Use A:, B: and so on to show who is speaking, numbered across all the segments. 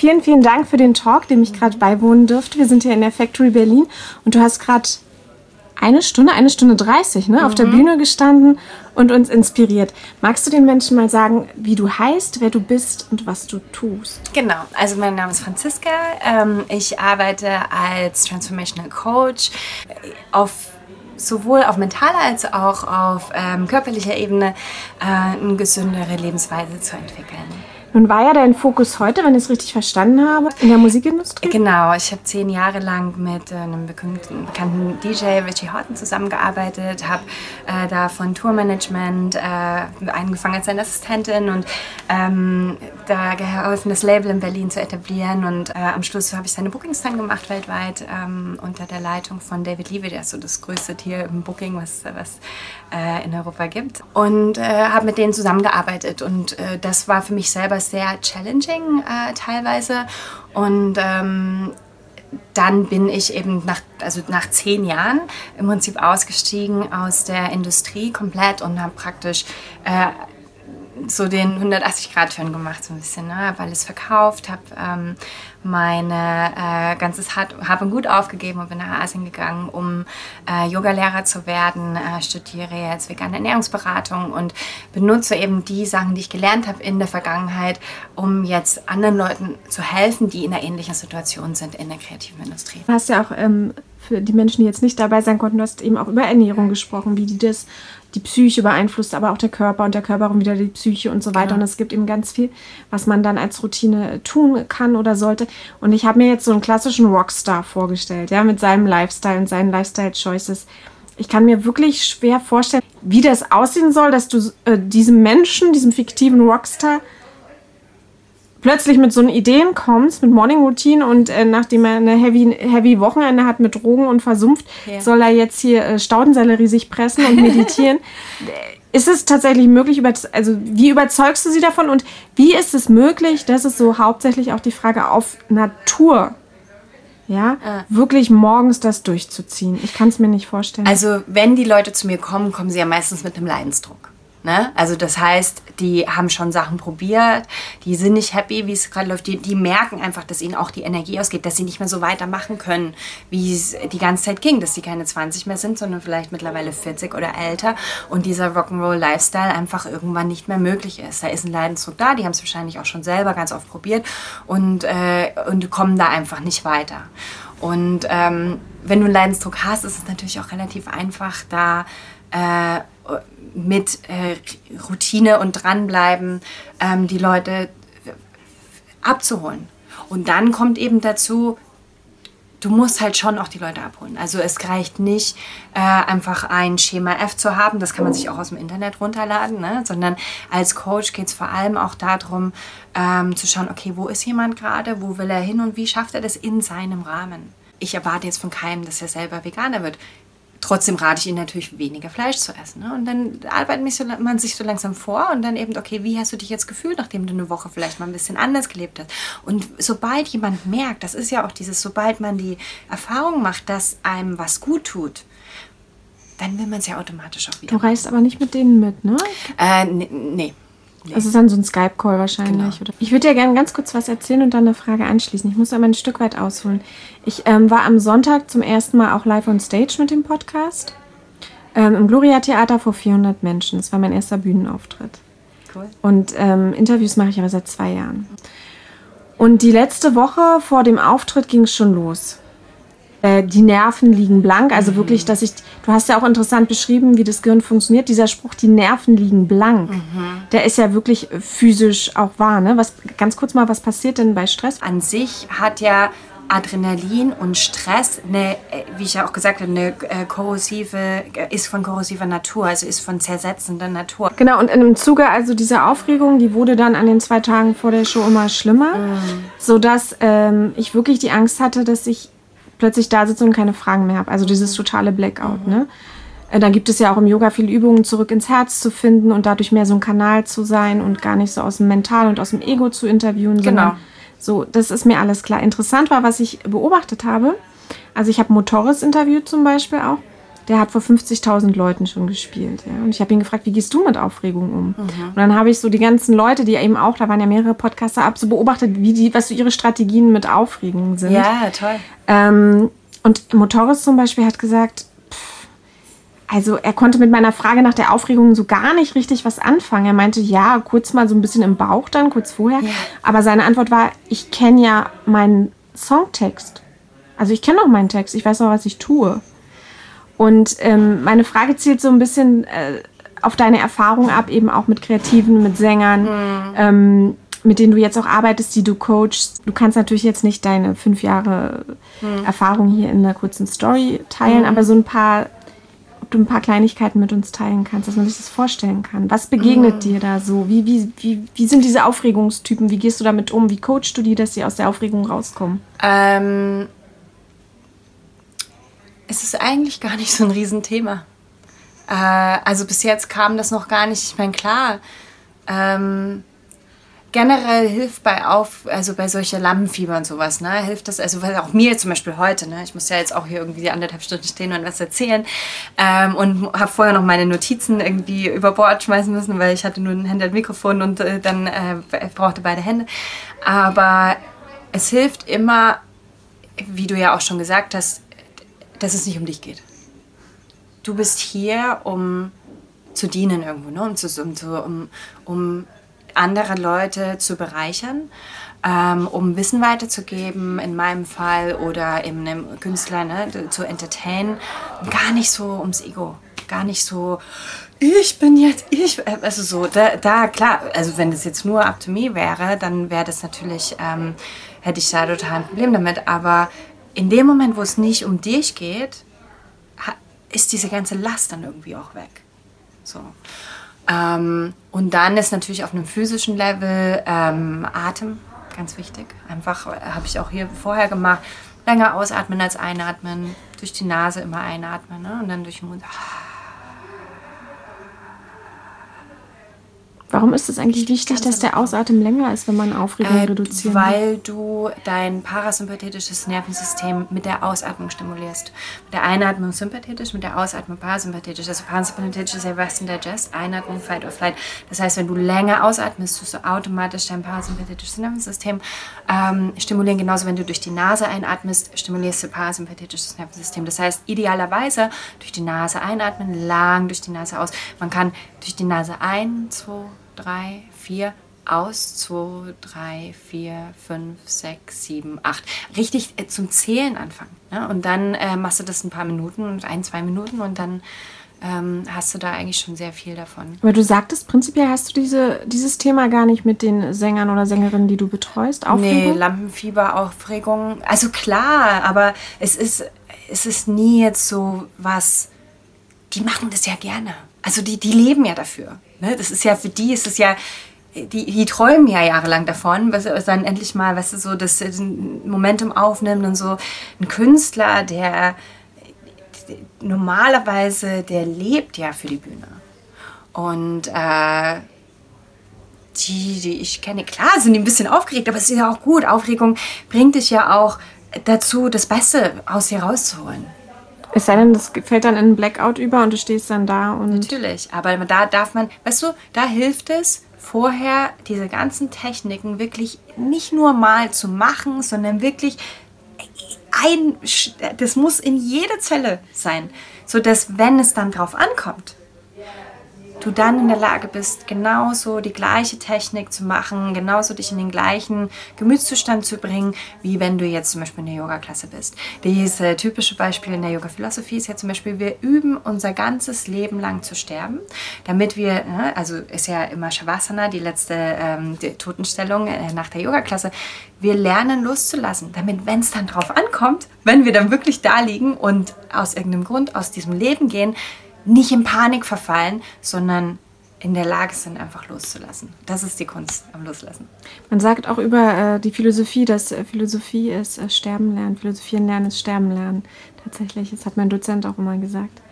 A: vielen, vielen Dank für den Talk, dem ich gerade beiwohnen durfte. Wir sind hier in der Factory Berlin und du hast gerade eine Stunde, eine Stunde 30 ne, mhm. auf der mhm. Bühne gestanden und uns inspiriert. Magst du den Menschen mal sagen, wie du heißt, wer du bist und was du tust?
B: Genau, also mein Name ist Franziska. Ähm, ich arbeite als Transformational Coach auf sowohl auf mentaler als auch auf ähm, körperlicher Ebene äh, eine gesündere Lebensweise zu entwickeln.
A: Nun war ja dein Fokus heute, wenn ich es richtig verstanden habe, in der Musikindustrie?
B: Genau, ich habe zehn Jahre lang mit äh, einem bekannten, bekannten DJ, Richie Horton, zusammengearbeitet, habe äh, da von Tourmanagement äh, angefangen als seine Assistentin und ähm, da geholfen, das Label in Berlin zu etablieren. Und äh, am Schluss habe ich seine Bookings dann gemacht weltweit ähm, unter der Leitung von David Levy, der ist so das größte Tier im Booking, was, was äh, in Europa gibt. Und äh, habe mit denen zusammengearbeitet. Und das war für mich selber sehr challenging äh, teilweise. Und ähm, dann bin ich eben nach, also nach zehn Jahren im Prinzip ausgestiegen aus der Industrie komplett und habe praktisch äh, so den 180-Grad-Turn gemacht, so ein bisschen. Ne? Habe alles verkauft, habe ähm, mein äh, ganzes Hab und Gut aufgegeben und bin nach Asien gegangen, um äh, Yogalehrer zu werden, äh, studiere jetzt vegane Ernährungsberatung und benutze eben die Sachen, die ich gelernt habe in der Vergangenheit, um jetzt anderen Leuten zu helfen, die in einer ähnlichen Situation sind in der kreativen Industrie.
A: Du hast ja auch ähm, für die Menschen, die jetzt nicht dabei sein konnten, du hast eben auch über Ernährung gesprochen, wie die das die Psyche beeinflusst, aber auch der Körper und der Körper und wieder die Psyche und so weiter. Ja. Und es gibt eben ganz viel, was man dann als Routine tun kann oder sollte. Und ich habe mir jetzt so einen klassischen Rockstar vorgestellt, ja, mit seinem Lifestyle und seinen Lifestyle-Choices. Ich kann mir wirklich schwer vorstellen, wie das aussehen soll, dass du äh, diesem Menschen, diesem fiktiven Rockstar, plötzlich mit so Ideen kommst, mit Morning Routine und äh, nachdem er eine heavy, heavy Wochenende hat mit Drogen und versumpft, ja. soll er jetzt hier äh, Staudensellerie sich pressen und meditieren. ist es tatsächlich möglich, also wie überzeugst du sie davon und wie ist es möglich, das ist so hauptsächlich auch die Frage auf Natur, ja, ah. wirklich morgens das durchzuziehen. Ich kann es mir nicht vorstellen.
B: Also wenn die Leute zu mir kommen, kommen sie ja meistens mit einem Leidensdruck. Ne? Also das heißt, die haben schon Sachen probiert, die sind nicht happy, wie es gerade läuft. Die, die, merken einfach, dass ihnen auch die Energie ausgeht, dass sie nicht mehr so weitermachen können, wie es die ganze Zeit ging, dass sie keine 20 mehr sind, sondern vielleicht mittlerweile 40 oder älter und dieser Rock'n'Roll-Lifestyle einfach irgendwann nicht mehr möglich ist. Da ist ein Leidensdruck da, die haben es wahrscheinlich auch schon selber ganz oft probiert und, äh, und kommen da einfach nicht weiter. Und ähm, wenn du einen Leidensdruck hast, ist es natürlich auch relativ einfach, da äh, mit äh, Routine und dranbleiben ähm, die Leute abzuholen. Und dann kommt eben dazu, du musst halt schon auch die Leute abholen. Also es reicht nicht, äh, einfach ein Schema F zu haben, das kann man sich auch aus dem Internet runterladen, ne? sondern als Coach geht es vor allem auch darum, ähm, zu schauen, okay, wo ist jemand gerade, wo will er hin und wie schafft er das in seinem Rahmen. Ich erwarte jetzt von keinem, dass er selber Veganer wird. Trotzdem rate ich Ihnen natürlich, weniger Fleisch zu essen. Ne? Und dann arbeitet man sich so langsam vor und dann eben, okay, wie hast du dich jetzt gefühlt, nachdem du eine Woche vielleicht mal ein bisschen anders gelebt hast? Und sobald jemand merkt, das ist ja auch dieses, sobald man die Erfahrung macht, dass einem was gut tut, dann will man es ja automatisch auch wieder.
A: Du reist aber nicht mit denen mit, ne?
B: Äh, nee.
A: Nee. Das ist dann so ein Skype-Call wahrscheinlich. Genau. Ich würde dir gerne ganz kurz was erzählen und dann eine Frage anschließen. Ich muss aber ein Stück weit ausholen. Ich ähm, war am Sonntag zum ersten Mal auch live on stage mit dem Podcast. Ähm, Im Gloria Theater vor 400 Menschen. Das war mein erster Bühnenauftritt. Cool. Und ähm, Interviews mache ich aber seit zwei Jahren. Und die letzte Woche vor dem Auftritt ging es schon los. Äh, die Nerven liegen blank. Also mhm. wirklich, dass ich, du hast ja auch interessant beschrieben, wie das Gehirn funktioniert. Dieser Spruch, die Nerven liegen blank, mhm. der ist ja wirklich physisch auch wahr. Ne? Was, ganz kurz mal, was passiert denn bei Stress?
B: An sich hat ja Adrenalin und Stress, eine, äh, wie ich ja auch gesagt habe, eine äh, korrosive, ist von korrosiver Natur, also ist von zersetzender Natur.
A: Genau, und im Zuge also dieser Aufregung, die wurde dann an den zwei Tagen vor der Show immer schlimmer, mhm. sodass ähm, ich wirklich die Angst hatte, dass ich plötzlich da sitze und keine Fragen mehr habe. Also dieses totale Blackout. Mhm. Ne? Äh, da gibt es ja auch im Yoga viele Übungen, zurück ins Herz zu finden und dadurch mehr so ein Kanal zu sein und gar nicht so aus dem Mental und aus dem Ego zu interviewen. Genau. So, das ist mir alles klar. Interessant war, was ich beobachtet habe. Also ich habe Motoris interviewt zum Beispiel auch der hat vor 50.000 Leuten schon gespielt. Ja? Und ich habe ihn gefragt, wie gehst du mit Aufregung um? Mhm. Und dann habe ich so die ganzen Leute, die eben auch, da waren ja mehrere Podcaster ab, so beobachtet, wie die, was so ihre Strategien mit Aufregung sind.
B: Ja, toll.
A: Ähm, und Motoris zum Beispiel hat gesagt, also er konnte mit meiner Frage nach der Aufregung so gar nicht richtig was anfangen. Er meinte, ja, kurz mal so ein bisschen im Bauch dann, kurz vorher. Ja. Aber seine Antwort war, ich kenne ja meinen Songtext. Also ich kenne auch meinen Text, ich weiß auch, was ich tue. Und ähm, meine Frage zielt so ein bisschen äh, auf deine Erfahrung ab, eben auch mit Kreativen, mit Sängern, mhm. ähm, mit denen du jetzt auch arbeitest, die du coachst. Du kannst natürlich jetzt nicht deine fünf Jahre mhm. Erfahrung hier in einer kurzen Story teilen, mhm. aber so ein paar ob du ein paar Kleinigkeiten mit uns teilen kannst, dass man sich das vorstellen kann. Was begegnet mhm. dir da so? Wie, wie, wie, wie sind diese Aufregungstypen? Wie gehst du damit um? Wie coachst du die, dass sie aus der Aufregung rauskommen?
B: Ähm, es ist eigentlich gar nicht so ein Riesenthema. Äh, also bis jetzt kam das noch gar nicht. Ich meine, klar, ähm, generell hilft bei auf, also bei solcher Lampenfieber und sowas, ne, hilft das, also weil auch mir zum Beispiel heute, ne, ich muss ja jetzt auch hier irgendwie die anderthalb Stunden stehen und was erzählen ähm, und habe vorher noch meine Notizen irgendwie über Bord schmeißen müssen, weil ich hatte nur ein Handy und Mikrofon und äh, dann äh, brauchte beide Hände. Aber es hilft immer, wie du ja auch schon gesagt hast, dass es nicht um dich geht. Du bist hier, um zu dienen irgendwo, ne? um, zu, um, um, andere Leute zu bereichern, ähm, um Wissen weiterzugeben, in meinem Fall, oder in einem Künstler ne, zu entertainen. Gar nicht so ums Ego, gar nicht so, ich bin jetzt, ich, also so, da, da klar, also wenn das jetzt nur up to me wäre, dann wäre das natürlich, ähm, hätte ich da total ein Problem damit, aber in dem Moment, wo es nicht um dich geht, ist diese ganze Last dann irgendwie auch weg. So. Ähm, und dann ist natürlich auf einem physischen Level ähm, Atem ganz wichtig. Einfach äh, habe ich auch hier vorher gemacht. Länger ausatmen als einatmen. Durch die Nase immer einatmen ne? und dann durch den Mund.
A: Warum ist es eigentlich wichtig, dass der Ausatmen länger ist, wenn man Aufregung äh, reduziert?
B: Weil du dein parasympathetisches Nervensystem mit der Ausatmung stimulierst. Mit der Einatmung sympathetisch, mit der Ausatmung parasympathetisch. Also parasympathetisch ist ja Rest and Digest, Einatmung Fight or Flight. Das heißt, wenn du länger ausatmest, tust du automatisch dein parasympathetisches Nervensystem ähm, stimulieren. Genauso, wenn du durch die Nase einatmest, stimulierst du parasympathetisches Nervensystem. Das heißt, idealerweise durch die Nase einatmen, lang durch die Nase aus. Man kann durch die Nase ein, zwei, drei, vier, aus, zwei, drei, vier, fünf, sechs, sieben, acht. Richtig äh, zum Zählen anfangen. Ne? Und dann äh, machst du das ein paar Minuten, ein, zwei Minuten und dann ähm, hast du da eigentlich schon sehr viel davon.
A: Aber du sagtest, prinzipiell hast du diese, dieses Thema gar nicht mit den Sängern oder Sängerinnen, die du betreust?
B: Aufregung? Nee, Lampenfieber, Aufregung. Also klar, aber es ist, es ist nie jetzt so was, die machen das ja gerne. Also die, die leben ja dafür. Ne? Das ist ja für die, ist es ja, die, die träumen ja jahrelang davon, was dann endlich mal, weißt du, so das Momentum aufnimmt und so ein Künstler, der normalerweise, der lebt ja für die Bühne. Und äh, die, die ich kenne, klar sind die ein bisschen aufgeregt, aber es ist ja auch gut. Aufregung bringt dich ja auch dazu, das Beste aus dir rauszuholen.
A: Es sei denn, das fällt dann in einen Blackout über und du stehst dann da und.
B: Natürlich, aber da darf man, weißt du, da hilft es, vorher diese ganzen Techniken wirklich nicht nur mal zu machen, sondern wirklich ein, das muss in jede Zelle sein, sodass, wenn es dann drauf ankommt, du dann in der Lage bist, genauso die gleiche Technik zu machen, genauso dich in den gleichen Gemütszustand zu bringen, wie wenn du jetzt zum Beispiel in der Yoga-Klasse bist. Dieses typische Beispiel in der Yoga-Philosophie ist ja zum Beispiel, wir üben unser ganzes Leben lang zu sterben, damit wir, ne, also ist ja immer Shavasana, die letzte ähm, die Totenstellung äh, nach der Yoga-Klasse, wir lernen loszulassen, damit, wenn es dann drauf ankommt, wenn wir dann wirklich da liegen und aus irgendeinem Grund aus diesem Leben gehen, nicht in Panik verfallen, sondern in der Lage sind, einfach loszulassen. Das ist die Kunst am Loslassen.
A: Man sagt auch über äh, die Philosophie, dass äh, Philosophie ist äh, Sterben lernen. Philosophieren lernen ist Sterben lernen. Tatsächlich, das hat mein Dozent auch immer gesagt.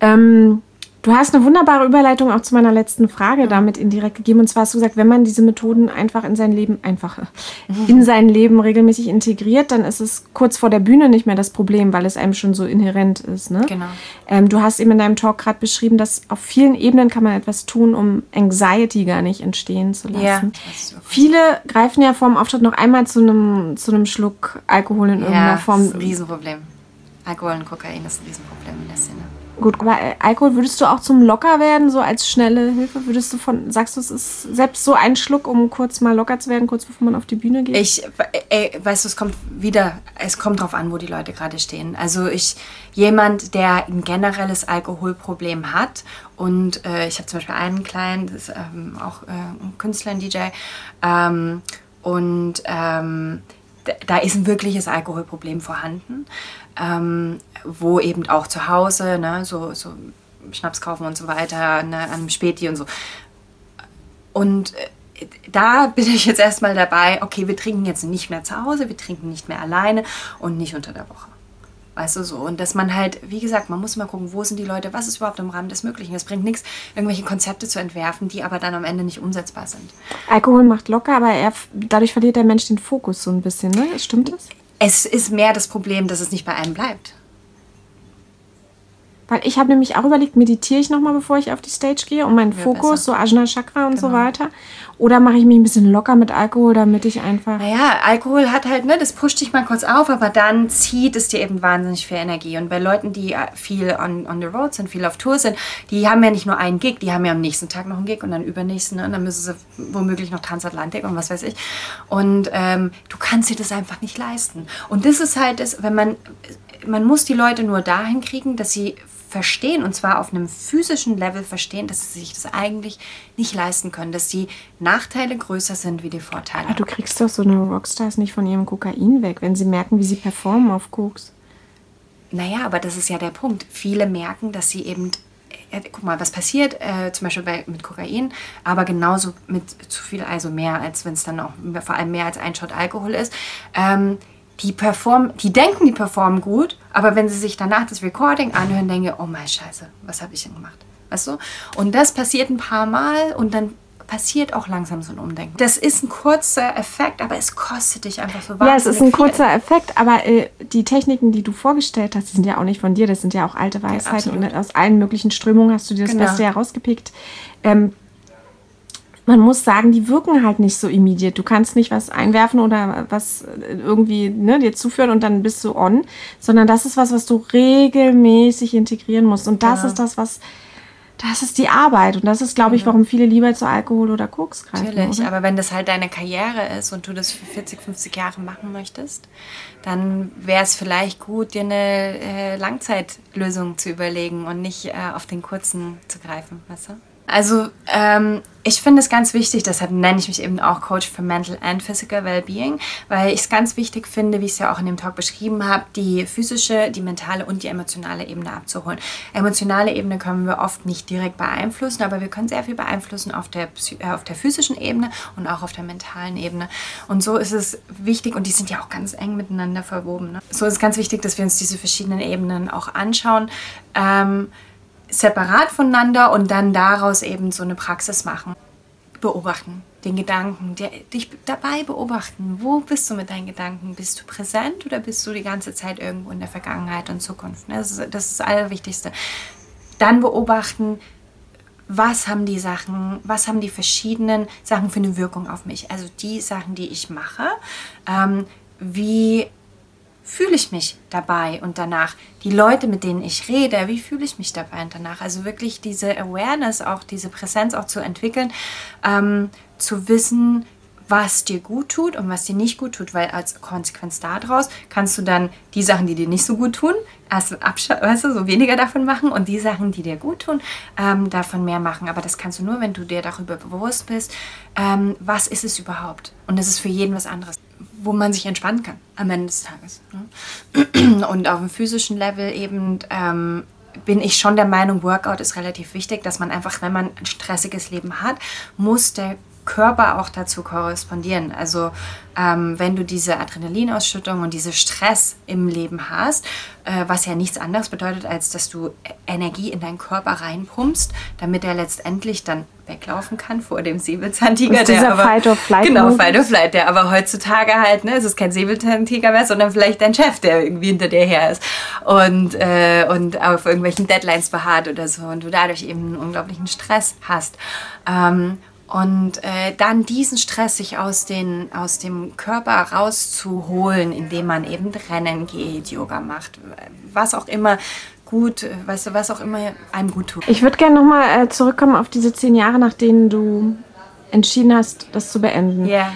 A: Ähm, Du hast eine wunderbare Überleitung auch zu meiner letzten Frage damit indirekt gegeben. Und zwar hast du gesagt, wenn man diese Methoden einfach in sein Leben, einfach in sein Leben regelmäßig integriert, dann ist es kurz vor der Bühne nicht mehr das Problem, weil es einem schon so inhärent ist. Ne?
B: Genau.
A: Ähm, du hast eben in deinem Talk gerade beschrieben, dass auf vielen Ebenen kann man etwas tun, um Anxiety gar nicht entstehen zu lassen.
B: Ja,
A: Viele greifen ja vor dem Auftritt noch einmal zu einem, zu einem Schluck Alkohol in irgendeiner
B: Ja,
A: Form.
B: das ist ein Riesenproblem. Alkohol und Kokain ist ein Riesenproblem in der Szene.
A: Gut, äh, Alkohol würdest du auch zum locker werden, so als schnelle Hilfe? Würdest du von, sagst du, es ist selbst so ein Schluck, um kurz mal locker zu werden, kurz bevor man auf die Bühne geht?
B: Ich, ey, weißt du, es kommt wieder, es kommt drauf an, wo die Leute gerade stehen. Also ich, jemand, der ein generelles Alkoholproblem hat und äh, ich habe zum Beispiel einen Client, das ist ähm, auch äh, ein Künstler, ein DJ, ähm, und ähm, da ist ein wirkliches Alkoholproblem vorhanden, ähm, wo eben auch zu Hause, ne, so, so Schnaps kaufen und so weiter, ne, an einem Späti und so. Und äh, da bin ich jetzt erstmal dabei, okay, wir trinken jetzt nicht mehr zu Hause, wir trinken nicht mehr alleine und nicht unter der Woche. Weißt du so? Und dass man halt, wie gesagt, man muss mal gucken, wo sind die Leute, was ist überhaupt im Rahmen des Möglichen. Es bringt nichts, irgendwelche Konzepte zu entwerfen, die aber dann am Ende nicht umsetzbar sind.
A: Alkohol macht locker, aber er, dadurch verliert der Mensch den Fokus so ein bisschen, ne? Stimmt das?
B: Es ist mehr das Problem, dass es nicht bei einem bleibt.
A: Weil ich habe nämlich auch überlegt, meditiere ich nochmal, bevor ich auf die Stage gehe, um meinen
B: Ja,
A: Fokus,
B: besser.
A: so Ajna Chakra und so
B: Genau.
A: weiter. Oder mache ich mich ein bisschen locker mit Alkohol, damit ich einfach.
B: Naja, Alkohol hat halt, ne, das pusht dich mal kurz auf, aber dann zieht es dir eben wahnsinnig viel Energie. Und bei Leuten, die äh, viel on, on the road sind, viel auf Tour sind, die haben ja nicht nur einen Gig, die haben ja am nächsten Tag noch einen Gig und dann übernächsten, ne, und dann müssen sie womöglich noch Transatlantik und was weiß ich. Und ähm, du kannst dir das einfach nicht leisten. Und das ist halt das, wenn man, man muss die Leute nur dahin kriegen, dass sie verstehen, und zwar auf einem physischen Level verstehen, dass sie sich das eigentlich nicht leisten können, dass die Nachteile größer sind wie die Vorteile.
A: Aber du kriegst doch so eine Rockstars nicht von ihrem Kokain weg, wenn sie merken, wie sie performen auf Koks.
B: Naja, aber das ist ja der Punkt. Viele merken, dass sie eben, äh, guck mal, was passiert, äh, zum Beispiel bei, mit Kokain, aber genauso mit zu viel, also mehr, als wenn es dann auch vor allem mehr als ein Shot Alkohol ist. Ähm, die performen, die denken, die performen gut, aber wenn sie sich danach das Recording anhören, denken, oh mein Scheiße, was habe ich denn gemacht? Weißt du? Und das passiert ein paar Mal und dann passiert auch langsam so ein Umdenken. Das ist ein kurzer Effekt, aber es kostet dich einfach so
A: Ja, es ist ein
B: wahnsinnig
A: kurzer Effekt, aber äh, die Techniken, die du vorgestellt hast, sind ja auch nicht von dir, das sind ja auch alte Weisheiten
B: absolut.
A: und aus allen möglichen Strömungen hast du dir das
B: Genau.
A: Beste herausgepickt. Ähm, man muss sagen, die wirken halt nicht so immediate. Du kannst nicht was einwerfen oder was äh, irgendwie ne, dir zuführen und dann bist du on, sondern das ist was, was du regelmäßig integrieren musst. Und das
B: Ja.
A: ist das, was, das ist die Arbeit. Und das ist, glaube ich, warum viele lieber zu Alkohol oder Koks greifen.
B: Natürlich,
A: oder?
B: aber wenn das halt deine Karriere ist und du das für 40, 50 Jahre machen möchtest, dann wäre es vielleicht gut, dir eine äh, Langzeitlösung zu überlegen und nicht äh, auf den kurzen zu greifen, weißt du? Also ähm, ich finde es ganz wichtig, deshalb nenne ich mich eben auch Coach für Mental and Physical Wellbeing, weil ich es ganz wichtig finde, wie ich es ja auch in dem Talk beschrieben habe, die physische, die mentale und die emotionale Ebene abzuholen. Emotionale Ebene können wir oft nicht direkt beeinflussen, aber wir können sehr viel beeinflussen auf der, äh, auf der physischen Ebene und auch auf der mentalen Ebene. Und so ist es wichtig, und die sind ja auch ganz eng miteinander verwoben. Ne? So ist es ganz wichtig, dass wir uns diese verschiedenen Ebenen auch anschauen. Ähm, separat voneinander und dann daraus eben so eine Praxis machen. Beobachten, den Gedanken, der, dich dabei beobachten. Wo bist du mit deinen Gedanken? Bist du präsent oder bist du die ganze Zeit irgendwo in der Vergangenheit und Zukunft? ne? Das ist das, ist das Allerwichtigste. Dann beobachten, was haben die Sachen, was haben die verschiedenen Sachen für eine Wirkung auf mich? Also die Sachen, die ich mache, ähm, wie fühle ich mich dabei und danach? Die Leute, mit denen ich rede, wie fühle ich mich dabei und danach? Also wirklich diese Awareness, auch diese Präsenz auch zu entwickeln, ähm, zu wissen, was dir gut tut und was dir nicht gut tut, weil als Konsequenz daraus kannst du dann die Sachen, die dir nicht so gut tun, abscha- weißt du, so weniger davon machen und die Sachen, die dir gut tun, ähm, davon mehr machen. Aber das kannst du nur, wenn du dir darüber bewusst bist, ähm, was ist es überhaupt? Und es ist für jeden was anderes, wo man sich entspannen kann am Ende des Tages. Ne? Und auf dem physischen Level eben ähm, bin ich schon der Meinung, Workout ist relativ wichtig, dass man einfach, wenn man ein stressiges Leben hat, muss der Körper auch dazu korrespondieren. Also ähm, wenn du diese Adrenalinausschüttung und diese Stress im Leben hast, äh, was ja nichts anderes bedeutet, als dass du Energie in deinen Körper reinpumpst, damit er letztendlich dann weglaufen kann vor dem Säbelzahntiger.
A: Ist dieser aber, Fight or Flight.
B: Genau, Fight or Flight, der aber heutzutage halt, ne, es ist kein Säbelzahntiger mehr, sondern vielleicht dein Chef, der irgendwie hinter dir her ist und, äh, und auf irgendwelchen Deadlines beharrt oder so und du dadurch eben einen unglaublichen Stress hast. Ähm, und äh, dann diesen Stress sich aus, den, aus dem Körper rauszuholen, indem man eben Rennen geht, Yoga macht, was auch immer gut, weißt du, was auch immer einem gut tut.
A: Ich würde gerne nochmal äh, zurückkommen auf diese zehn Jahre, nach denen du entschieden hast, das zu beenden.
B: Ja. Yeah.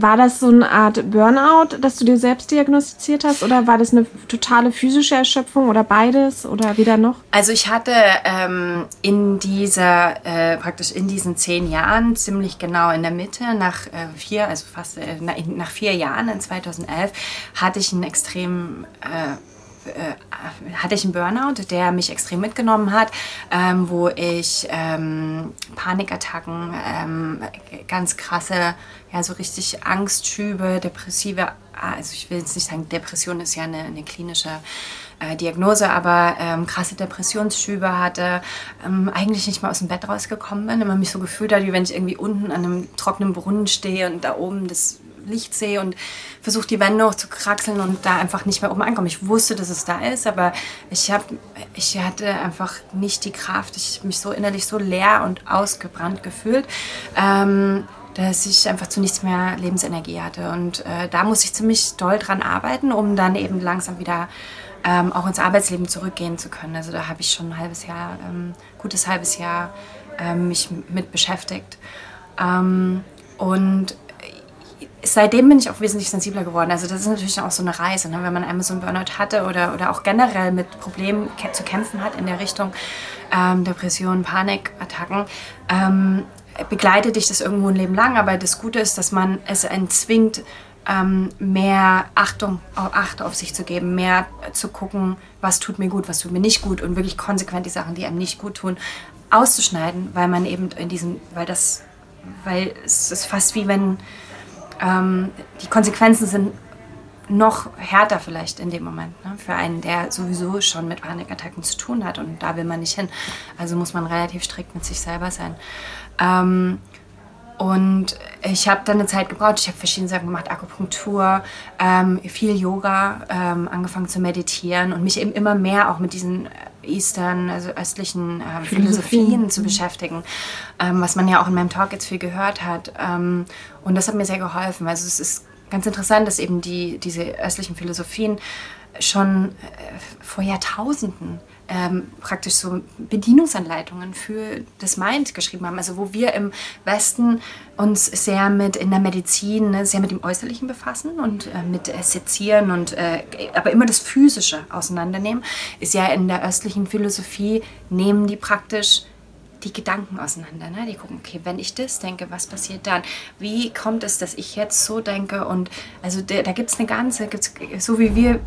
A: War das so eine Art Burnout, dass du dir selbst diagnostiziert hast? Oder war das eine totale physische Erschöpfung oder beides oder weder noch?
B: Also ich hatte ähm, in dieser, äh, praktisch in diesen zehn Jahren, ziemlich genau in der Mitte, nach äh, vier, also fast äh, nach vier Jahren, in 2011, hatte ich einen extrem äh, äh, hatte ich einen Burnout, der mich extrem mitgenommen hat, ähm, wo ich ähm, Panikattacken, ähm, ganz krasse, ja, so richtig Angstschübe, depressive, also ich will jetzt nicht sagen, Depression ist ja eine, eine klinische äh, Diagnose, aber ähm, krasse Depressionsschübe hatte, ähm, eigentlich nicht mal aus dem Bett rausgekommen bin, immer mich so gefühlt hat, wie wenn ich irgendwie unten an einem trockenen Brunnen stehe und da oben das Licht sehe und versuche die Wände hoch zu kraxeln und da einfach nicht mehr oben ankomme. Ich wusste, dass es da ist, aber ich, hab, ich hatte einfach nicht die Kraft. Ich habe mich so innerlich so leer und ausgebrannt gefühlt. Ähm, dass ich einfach zu nichts mehr Lebensenergie hatte. Und äh, da muss ich ziemlich doll dran arbeiten, um dann eben langsam wieder ähm, auch ins Arbeitsleben zurückgehen zu können. Also da habe ich schon ein halbes Jahr, ähm, gutes halbes Jahr ähm, mich mit beschäftigt. Ähm, und seitdem bin ich auch wesentlich sensibler geworden. Also das ist natürlich auch so eine Reise, ne? wenn man einmal so einen Burnout hatte oder, oder auch generell mit Problemen zu kämpfen hat in der Richtung ähm, Depressionen, Panikattacken. Ähm, begleitet dich das irgendwo ein Leben lang, aber das Gute ist, dass man es entzwingt, ähm, mehr Achtung, Acht auf sich zu geben, mehr zu gucken, was tut mir gut, was tut mir nicht gut und wirklich konsequent die Sachen, die einem nicht gut tun, auszuschneiden, weil man eben in diesem, weil das, weil es ist fast wie wenn ähm, die Konsequenzen sind noch härter vielleicht in dem Moment ne? für einen, der sowieso schon mit Panikattacken zu tun hat und da will man nicht hin. Also muss man relativ strikt mit sich selber sein. Ähm, und ich habe dann eine Zeit gebraucht. Ich habe verschiedene Sachen gemacht, Akupunktur, ähm, viel Yoga, ähm, angefangen zu meditieren und mich eben immer mehr auch mit diesen Eastern, also östlichen äh, Philosophien zu mhm. beschäftigen, ähm, was man ja auch in meinem Talk jetzt viel gehört hat. Ähm, und das hat mir sehr geholfen. Also es ist ganz interessant, dass eben die, diese östlichen Philosophien schon äh, vor Jahrtausenden ähm, praktisch so Bedienungsanleitungen für das Mind geschrieben haben. Also wo wir im Westen uns sehr mit in der Medizin ne, sehr mit dem Äußerlichen befassen und äh, mit äh, Sezieren und äh, aber immer das Physische auseinandernehmen, ist ja in der östlichen Philosophie nehmen die praktisch die Gedanken auseinander. Ne? Die gucken, okay, wenn ich das denke, was passiert dann? Wie kommt es, dass ich jetzt so denke? Und also da, da gibt es eine ganze, gibt's, so wie wir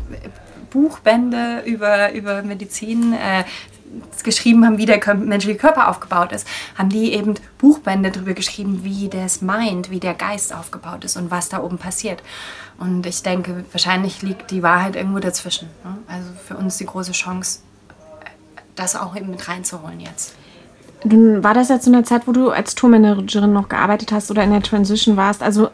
B: Buchbände über, über Medizin äh, geschrieben haben, wie der menschliche Körper aufgebaut ist, haben die eben Buchbände darüber geschrieben, wie das Mind, wie der Geist aufgebaut ist und was da oben passiert. Und ich denke, wahrscheinlich liegt die Wahrheit irgendwo dazwischen. Ne? Also für uns die große Chance, das auch eben mit reinzuholen jetzt.
A: War das jetzt in der Zeit, wo du als Tourmanagerin noch gearbeitet hast oder in der Transition warst? Also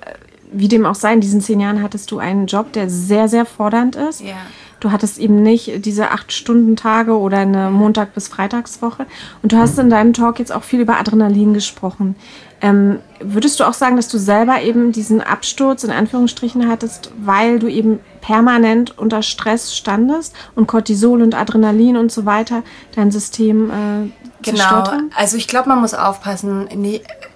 A: wie dem auch sei, in diesen zehn Jahren hattest du einen Job, der sehr, sehr fordernd ist.
B: Ja.
A: Du hattest eben nicht diese acht Stunden Tage oder eine Montag- bis Freitagswoche. Und du hast in deinem Talk jetzt auch viel über Adrenalin gesprochen. Ähm, würdest du auch sagen, dass du selber eben diesen Absturz in Anführungsstrichen hattest, weil du eben permanent unter Stress standest und Cortisol und Adrenalin und so weiter dein System äh,
B: Genau, also ich glaube, man muss aufpassen,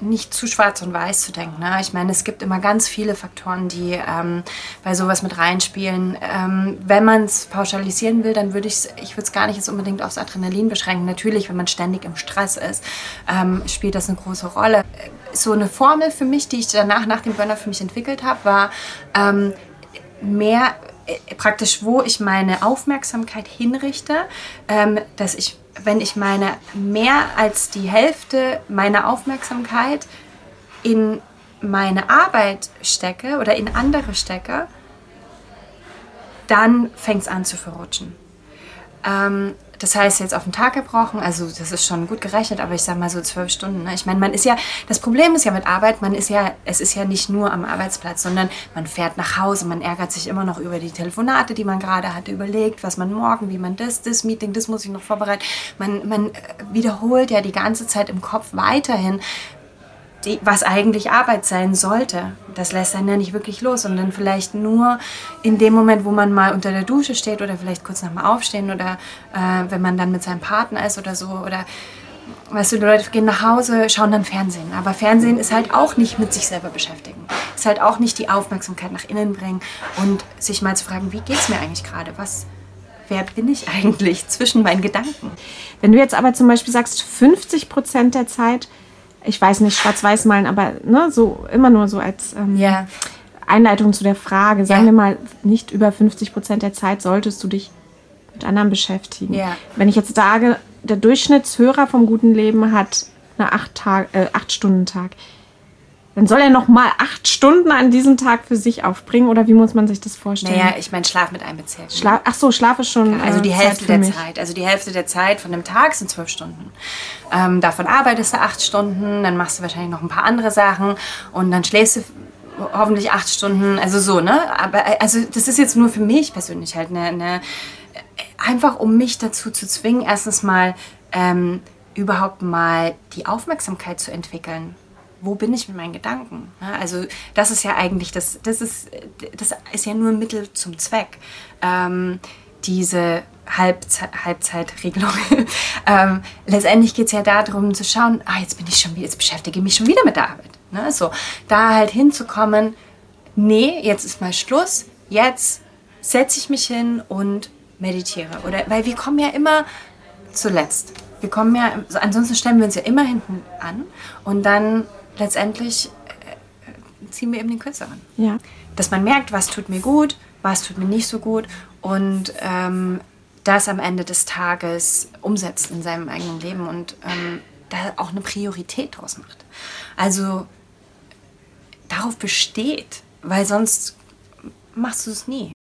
B: nicht zu schwarz und weiß zu denken. Ne? Ich meine, es gibt immer ganz viele Faktoren, die ähm, bei sowas mit reinspielen. Ähm, wenn man es pauschalisieren will, dann würde ich ich würde es gar nicht jetzt unbedingt aufs Adrenalin beschränken. Natürlich, wenn man ständig im Stress ist, ähm, spielt das eine große Rolle. So eine Formel für mich, die ich danach nach dem Burner für mich entwickelt habe, war ähm, mehr äh, praktisch, wo ich meine Aufmerksamkeit hinrichte, ähm, dass ich wenn ich meine mehr als die Hälfte meiner Aufmerksamkeit in meine Arbeit stecke oder in andere stecke, dann fängt es an zu verrutschen. Ähm, das heißt jetzt auf den Tag gebrochen, also das ist schon gut gerechnet, aber ich sage mal so zwölf Stunden. Ne? Ich meine, man ist ja, das Problem ist ja mit Arbeit, man ist ja, es ist ja nicht nur am Arbeitsplatz, sondern man fährt nach Hause, man ärgert sich immer noch über die Telefonate, die man gerade hatte, überlegt, was man morgen, wie man das, das Meeting, das muss ich noch vorbereiten. Man, man wiederholt ja die ganze Zeit im Kopf weiterhin, die, was eigentlich Arbeit sein sollte. Das lässt einen ja nicht wirklich los. Und dann vielleicht nur in dem Moment, wo man mal unter der Dusche steht oder vielleicht kurz nach dem Aufstehen oder äh, wenn man dann mit seinem Partner ist oder so. Oder weißt du, die Leute gehen nach Hause, schauen dann Fernsehen. Aber Fernsehen ist halt auch nicht mit sich selber beschäftigen. Ist halt auch nicht die Aufmerksamkeit nach innen bringen und sich mal zu fragen, wie geht es mir eigentlich gerade? Was, wer bin ich eigentlich zwischen meinen Gedanken?
A: Wenn du jetzt aber zum Beispiel sagst, 50 Prozent der Zeit ich weiß nicht, schwarz-weiß malen, aber ne, so immer nur so als ähm, yeah. Einleitung zu der Frage. Sagen yeah. wir mal, nicht über 50 Prozent der Zeit solltest du dich mit anderen beschäftigen. Yeah. Wenn ich jetzt sage, der Durchschnittshörer vom guten Leben hat eine acht, Tag, äh, acht Stunden Tag dann soll er noch mal acht Stunden an diesem Tag für sich aufbringen oder wie muss man sich das vorstellen?
B: Naja, ich meine Schlaf mit einbeziehen.
A: Schlaf, ach so, Schlaf ist schon.
B: also die äh, Hälfte der mich. Zeit. Also die Hälfte der Zeit von einem Tag sind zwölf Stunden. Ähm, davon arbeitest du acht Stunden, dann machst du wahrscheinlich noch ein paar andere Sachen und dann schläfst du hoffentlich acht Stunden. Also so, ne? Aber äh, also das ist jetzt nur für mich persönlich halt eine, eine einfach um mich dazu zu zwingen, erstens mal ähm, überhaupt mal die Aufmerksamkeit zu entwickeln wo bin ich mit meinen Gedanken? also das ist ja eigentlich, das, das, ist, das ist ja nur ein Mittel zum Zweck. Ähm, diese Halbze Halbzeitregelung. ähm, letztendlich geht es ja darum zu schauen, ah, jetzt bin ich schon wieder, jetzt beschäftige ich mich schon wieder mit der Arbeit. Ne? So, da halt hinzukommen, nee, jetzt ist mal Schluss, jetzt setze ich mich hin und meditiere. Oder, weil wir kommen ja immer zuletzt. Wir kommen ja, ansonsten stellen wir uns ja immer hinten an und dann letztendlich äh, ziehen wir eben den Kürzeren.
A: Ja.
B: Dass man merkt, was tut mir gut, was tut mir nicht so gut und ähm, das am Ende des Tages umsetzt in seinem eigenen Leben und ähm, da auch eine Priorität draus macht. Also darauf besteht, weil sonst machst du es nie.